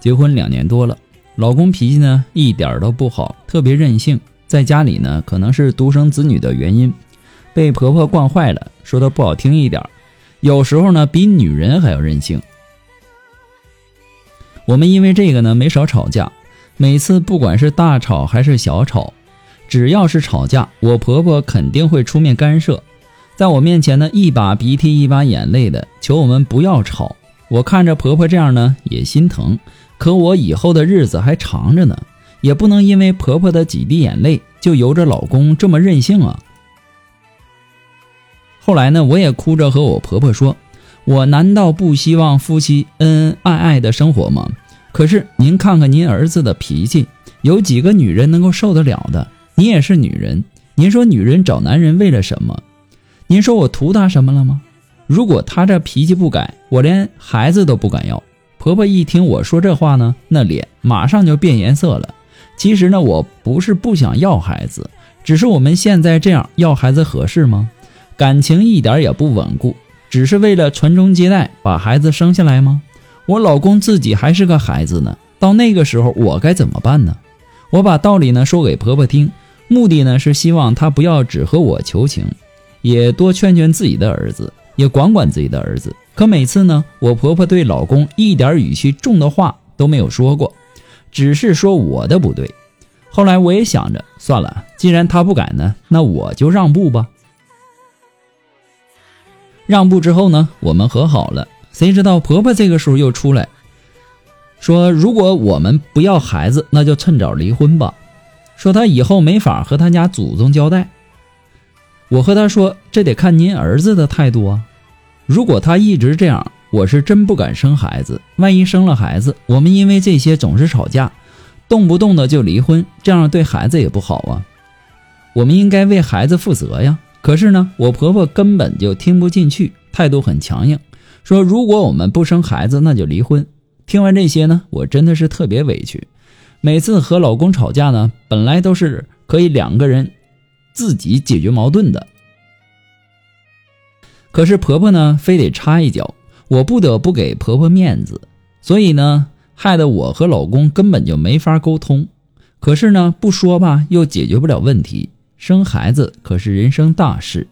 结婚两年多了，老公脾气呢一点都不好，特别任性。在家里呢，可能是独生子女的原因，被婆婆惯坏了。说的不好听一点，有时候呢比女人还要任性。我们因为这个呢没少吵架，每次不管是大吵还是小吵，只要是吵架，我婆婆肯定会出面干涉，在我面前呢一把鼻涕一把眼泪的求我们不要吵。我看着婆婆这样呢也心疼。可我以后的日子还长着呢，也不能因为婆婆的几滴眼泪就由着老公这么任性啊。后来呢，我也哭着和我婆婆说：“我难道不希望夫妻恩恩爱爱的生活吗？可是您看看您儿子的脾气，有几个女人能够受得了的？你也是女人，您说女人找男人为了什么？您说我图他什么了吗？如果他这脾气不改，我连孩子都不敢要。”婆婆一听我说这话呢，那脸马上就变颜色了。其实呢，我不是不想要孩子，只是我们现在这样要孩子合适吗？感情一点也不稳固，只是为了传宗接代把孩子生下来吗？我老公自己还是个孩子呢，到那个时候我该怎么办呢？我把道理呢说给婆婆听，目的呢是希望她不要只和我求情，也多劝劝自己的儿子，也管管自己的儿子。可每次呢，我婆婆对老公一点语气重的话都没有说过，只是说我的不对。后来我也想着，算了，既然她不改呢，那我就让步吧。让步之后呢，我们和好了。谁知道婆婆这个时候又出来，说如果我们不要孩子，那就趁早离婚吧。说她以后没法和她家祖宗交代。我和她说，这得看您儿子的态度啊。如果他一直这样，我是真不敢生孩子。万一生了孩子，我们因为这些总是吵架，动不动的就离婚，这样对孩子也不好啊。我们应该为孩子负责呀。可是呢，我婆婆根本就听不进去，态度很强硬，说如果我们不生孩子，那就离婚。听完这些呢，我真的是特别委屈。每次和老公吵架呢，本来都是可以两个人自己解决矛盾的。可是婆婆呢，非得插一脚，我不得不给婆婆面子，所以呢，害得我和老公根本就没法沟通。可是呢，不说吧，又解决不了问题。生孩子可是人生大事，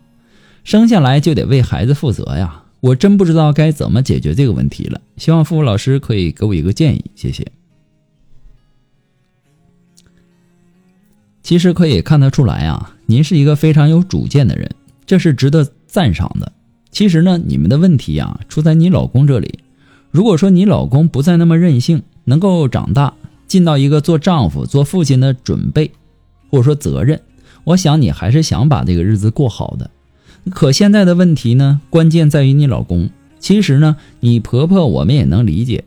生下来就得为孩子负责呀。我真不知道该怎么解决这个问题了。希望付付老师可以给我一个建议，谢谢。其实可以看得出来啊，您是一个非常有主见的人，这是值得赞赏的。其实呢，你们的问题啊出在你老公这里。如果说你老公不再那么任性，能够长大，尽到一个做丈夫、做父亲的准备，或者说责任，我想你还是想把这个日子过好的。可现在的问题呢，关键在于你老公。其实呢，你婆婆我们也能理解，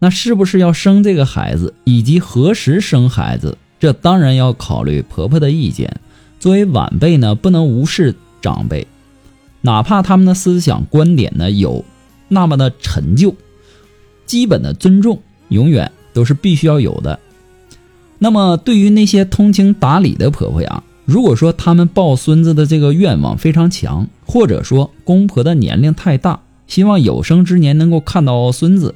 那是不是要生这个孩子，以及何时生孩子，这当然要考虑婆婆的意见。作为晚辈呢，不能无视长辈。哪怕他们的思想观点呢有那么的陈旧，基本的尊重永远都是必须要有的。那么对于那些通情达理的婆婆呀，如果说他们抱孙子的这个愿望非常强，或者说公婆的年龄太大，希望有生之年能够看到孙子，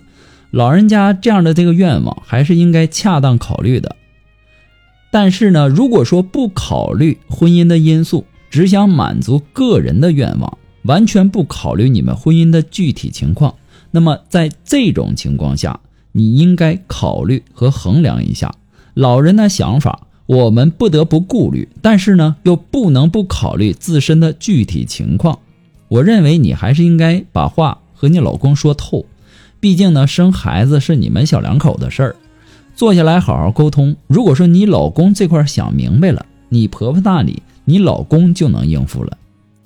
老人家这样的这个愿望还是应该恰当考虑的。但是呢，如果说不考虑婚姻的因素，只想满足个人的愿望，完全不考虑你们婚姻的具体情况。那么在这种情况下，你应该考虑和衡量一下老人的想法，我们不得不顾虑，但是呢，又不能不考虑自身的具体情况。我认为你还是应该把话和你老公说透，毕竟呢，生孩子是你们小两口的事儿，坐下来好好沟通。如果说你老公这块想明白了，你婆婆那里你老公就能应付了。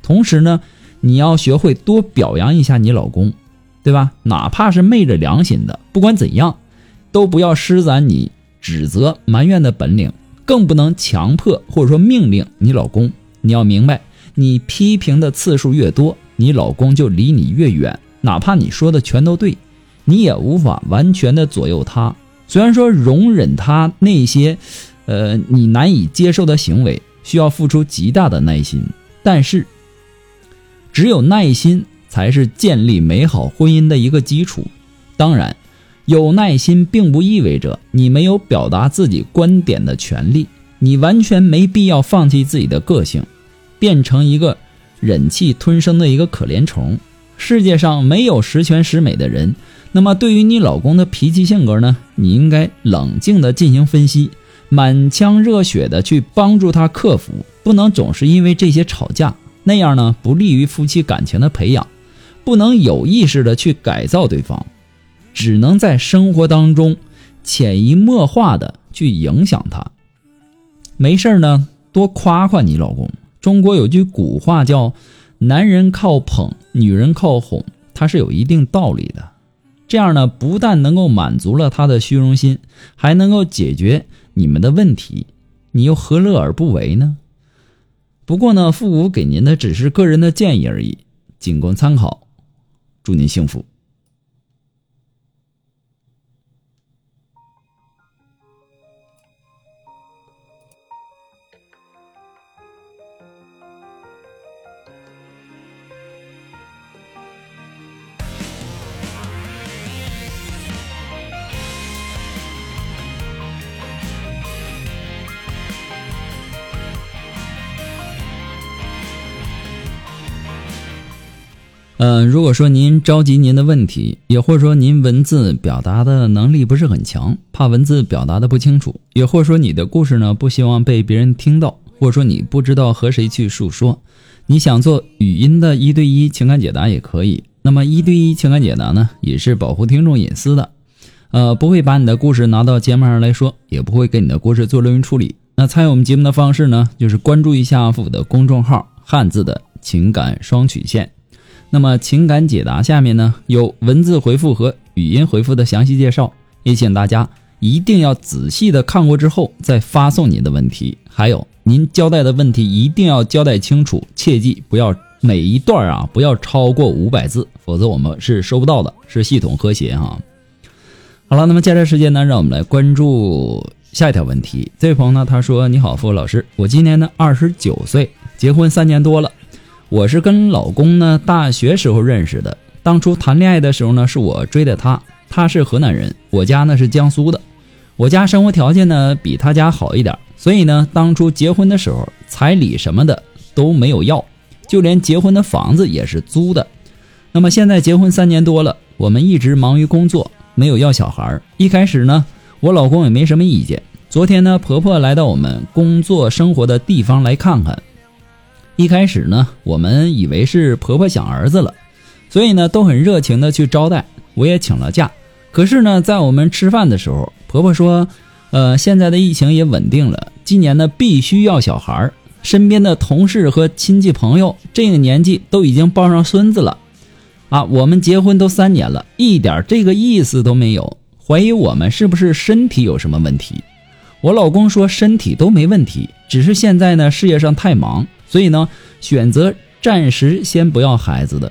同时呢，你要学会多表扬一下你老公，对吧？哪怕是昧着良心的，不管怎样，都不要施展你指责埋怨的本领，更不能强迫或者说命令你老公。你要明白。你批评的次数越多，你老公就离你越远。哪怕你说的全都对，你也无法完全的左右他。虽然说容忍他那些，呃，你难以接受的行为，需要付出极大的耐心，但是，只有耐心才是建立美好婚姻的一个基础。当然，有耐心并不意味着你没有表达自己观点的权利，你完全没必要放弃自己的个性。变成一个忍气吞声的一个可怜虫。世界上没有十全十美的人。那么，对于你老公的脾气性格呢？你应该冷静的进行分析，满腔热血的去帮助他克服，不能总是因为这些吵架，那样呢不利于夫妻感情的培养。不能有意识的去改造对方，只能在生活当中潜移默化的去影响他。没事呢，多夸夸你老公。中国有句古话叫“男人靠捧，女人靠哄”，它是有一定道理的。这样呢，不但能够满足了他的虚荣心，还能够解决你们的问题，你又何乐而不为呢？不过呢，父母给您的只是个人的建议而已，仅供参考。祝您幸福。嗯，如果说您着急您的问题，也或者说您文字表达的能力不是很强，怕文字表达的不清楚，也或者说你的故事呢不希望被别人听到，或者说你不知道和谁去诉说，你想做语音的一对一情感解答也可以。那么一对一情感解答呢，也是保护听众隐私的，呃，不会把你的故事拿到节目上来说，也不会给你的故事做录音处理。那参与我们节目的方式呢，就是关注一下我的公众号“汉字的情感双曲线”。那么情感解答下面呢有文字回复和语音回复的详细介绍，也请大家一定要仔细的看过之后再发送您的问题。还有您交代的问题一定要交代清楚，切记不要每一段啊不要超过五百字，否则我们是收不到的，是系统和谐哈。好了，那么接下来时间呢，让我们来关注下一条问题。这位朋友呢他说：“你好，付老师，我今年呢二十九岁，结婚三年多了。”我是跟老公呢大学时候认识的，当初谈恋爱的时候呢是我追的他，他是河南人，我家呢是江苏的，我家生活条件呢比他家好一点，所以呢当初结婚的时候彩礼什么的都没有要，就连结婚的房子也是租的。那么现在结婚三年多了，我们一直忙于工作，没有要小孩。一开始呢我老公也没什么意见，昨天呢婆婆来到我们工作生活的地方来看看。一开始呢，我们以为是婆婆想儿子了，所以呢都很热情的去招待，我也请了假。可是呢，在我们吃饭的时候，婆婆说：“呃，现在的疫情也稳定了，今年呢必须要小孩儿。身边的同事和亲戚朋友这个年纪都已经抱上孙子了，啊，我们结婚都三年了，一点这个意思都没有，怀疑我们是不是身体有什么问题。”我老公说身体都没问题，只是现在呢事业上太忙。所以呢，选择暂时先不要孩子的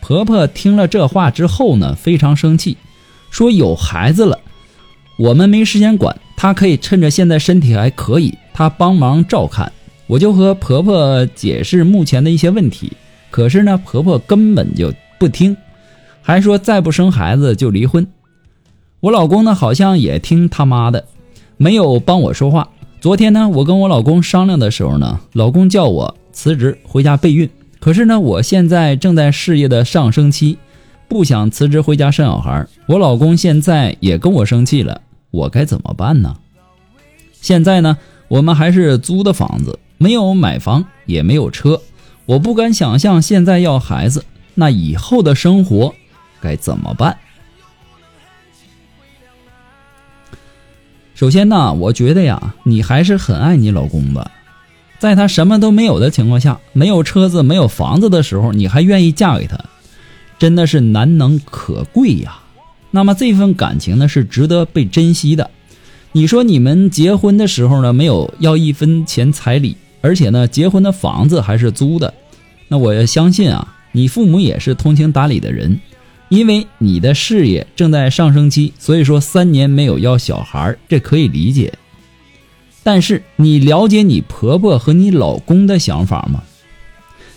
婆婆听了这话之后呢，非常生气，说有孩子了，我们没时间管，她可以趁着现在身体还可以，她帮忙照看。我就和婆婆解释目前的一些问题，可是呢，婆婆根本就不听，还说再不生孩子就离婚。我老公呢，好像也听他妈的，没有帮我说话。昨天呢，我跟我老公商量的时候呢，老公叫我辞职回家备孕，可是呢，我现在正在事业的上升期，不想辞职回家生小孩。我老公现在也跟我生气了，我该怎么办呢？现在呢，我们还是租的房子，没有买房，也没有车。我不敢想象现在要孩子，那以后的生活该怎么办？首先呢，我觉得呀，你还是很爱你老公的。在他什么都没有的情况下，没有车子、没有房子的时候，你还愿意嫁给他，真的是难能可贵呀。那么这份感情呢，是值得被珍惜的。你说你们结婚的时候呢，没有要一分钱彩礼，而且呢，结婚的房子还是租的，那我要相信啊，你父母也是通情达理的人。因为你的事业正在上升期，所以说三年没有要小孩，这可以理解。但是你了解你婆婆和你老公的想法吗？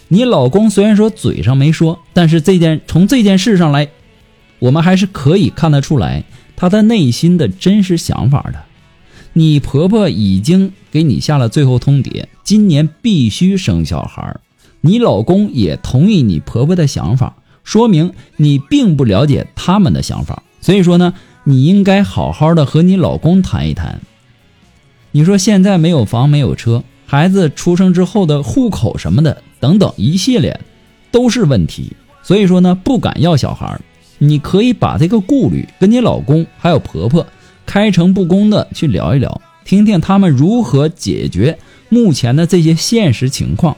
你老公虽然说嘴上没说，但是这件从这件事上来，我们还是可以看得出来他的内心的真实想法的。你婆婆已经给你下了最后通牒，今年必须生小孩，你老公也同意你婆婆的想法，说明你并不了解他们的想法。所以说呢，你应该好好的和你老公谈一谈。你说现在没有房没有车，孩子出生之后的户口什么的等等一系列，都是问题。所以说呢，不敢要小孩，你可以把这个顾虑跟你老公还有婆婆开诚布公的去聊一聊，听听他们如何解决目前的这些现实情况。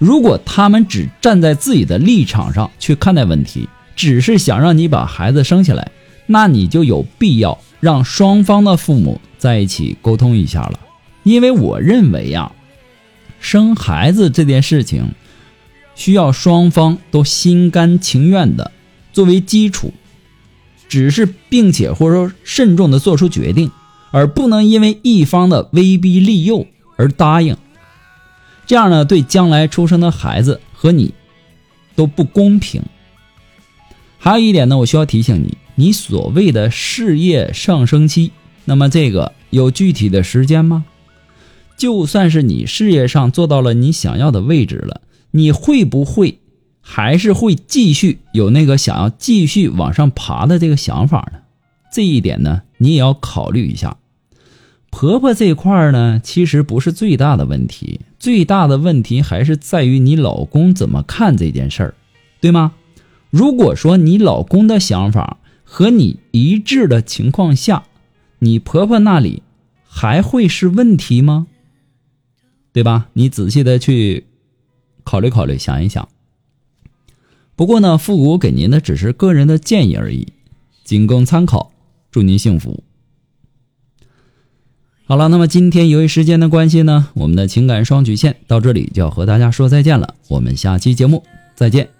如果他们只站在自己的立场上去看待问题，只是想让你把孩子生下来，那你就有必要让双方的父母。在一起沟通一下了，因为我认为呀，生孩子这件事情需要双方都心甘情愿的作为基础，只是并且或者说慎重的做出决定，而不能因为一方的威逼利诱而答应，这样呢对将来出生的孩子和你都不公平。还有一点呢，我需要提醒你，你所谓的事业上升期。那么这个有具体的时间吗？就算是你事业上做到了你想要的位置了，你会不会还是会继续有那个想要继续往上爬的这个想法呢？这一点呢，你也要考虑一下。婆婆这块呢，其实不是最大的问题，最大的问题还是在于你老公怎么看这件事儿，对吗？如果说你老公的想法和你一致的情况下，你婆婆那里还会是问题吗？对吧？你仔细的去考虑考虑，想一想。不过呢，复古给您的只是个人的建议而已，仅供参考。祝您幸福。好了，那么今天由于时间的关系呢，我们的情感双曲线到这里就要和大家说再见了。我们下期节目再见。